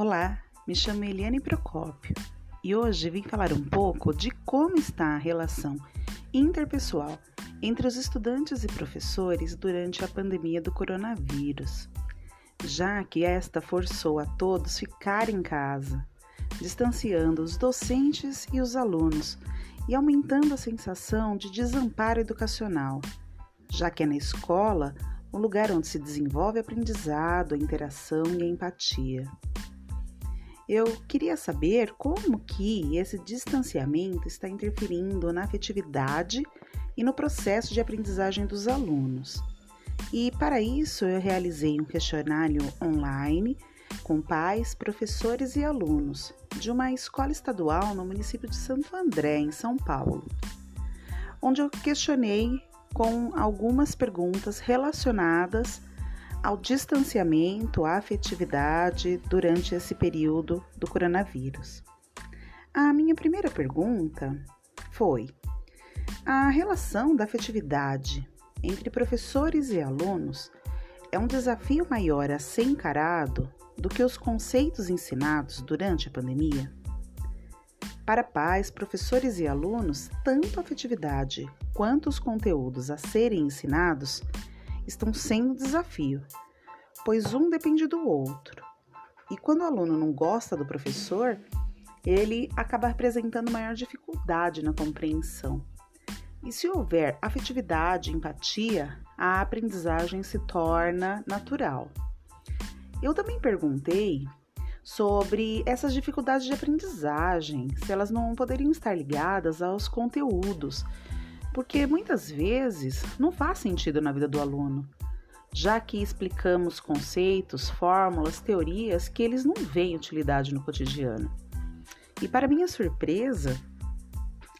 Olá, me chamo Eliane Procópio e hoje vim falar um pouco de como está a relação interpessoal entre os estudantes e professores durante a pandemia do coronavírus, já que esta forçou a todos ficar em casa, distanciando os docentes e os alunos e aumentando a sensação de desamparo educacional, já que é na escola o lugar onde se desenvolve aprendizado, a interação e a empatia. Eu queria saber como que esse distanciamento está interferindo na afetividade e no processo de aprendizagem dos alunos. E para isso eu realizei um questionário online com pais, professores e alunos de uma escola estadual no município de Santo André, em São Paulo, onde eu questionei com algumas perguntas relacionadas ao distanciamento, à afetividade durante esse período do coronavírus. A minha primeira pergunta foi: a relação da afetividade entre professores e alunos é um desafio maior a ser encarado do que os conceitos ensinados durante a pandemia? Para pais, professores e alunos, tanto a afetividade quanto os conteúdos a serem ensinados estão sendo desafio, pois um depende do outro. E quando o aluno não gosta do professor, ele acaba apresentando maior dificuldade na compreensão. E se houver afetividade, empatia, a aprendizagem se torna natural. Eu também perguntei sobre essas dificuldades de aprendizagem, se elas não poderiam estar ligadas aos conteúdos porque muitas vezes não faz sentido na vida do aluno, já que explicamos conceitos, fórmulas, teorias que eles não veem utilidade no cotidiano. E para minha surpresa,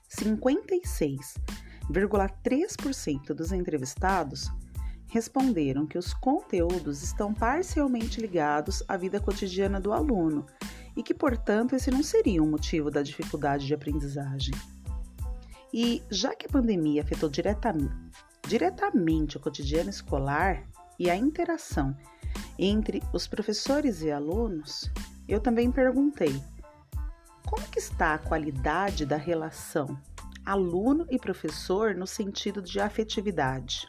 56,3% dos entrevistados responderam que os conteúdos estão parcialmente ligados à vida cotidiana do aluno e que, portanto, esse não seria um motivo da dificuldade de aprendizagem. E já que a pandemia afetou diretamente, diretamente o cotidiano escolar e a interação entre os professores e alunos, eu também perguntei como que está a qualidade da relação aluno e professor no sentido de afetividade.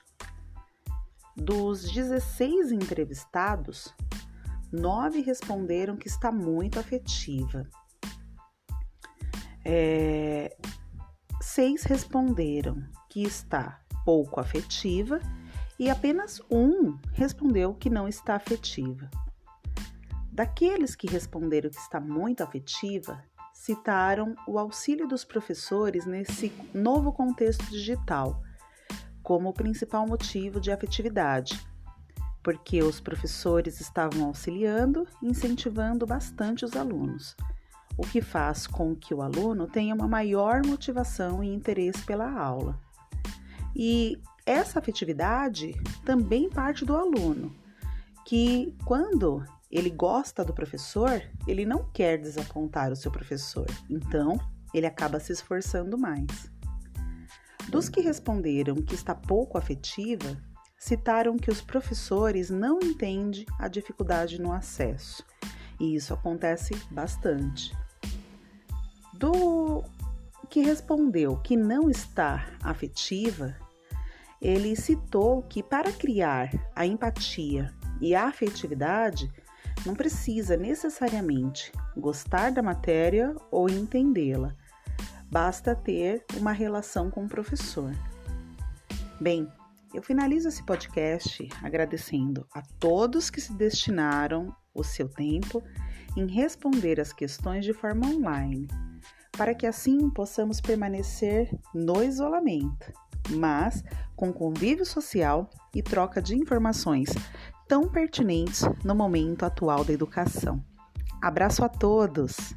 Dos 16 entrevistados, nove responderam que está muito afetiva. É, seis responderam que está pouco afetiva e apenas um respondeu que não está afetiva. Daqueles que responderam que está muito afetiva, citaram o auxílio dos professores nesse novo contexto digital como o principal motivo de afetividade, porque os professores estavam auxiliando incentivando bastante os alunos o que faz com que o aluno tenha uma maior motivação e interesse pela aula. E essa afetividade também parte do aluno, que quando ele gosta do professor, ele não quer desapontar o seu professor, então ele acaba se esforçando mais. Dos que responderam que está pouco afetiva, citaram que os professores não entendem a dificuldade no acesso, e isso acontece bastante. Do que respondeu que não está afetiva, ele citou que para criar a empatia e a afetividade não precisa necessariamente gostar da matéria ou entendê-la, basta ter uma relação com o professor. Bem, eu finalizo esse podcast agradecendo a todos que se destinaram o seu tempo em responder as questões de forma online para que assim possamos permanecer no isolamento, mas com convívio social e troca de informações tão pertinentes no momento atual da educação. Abraço a todos!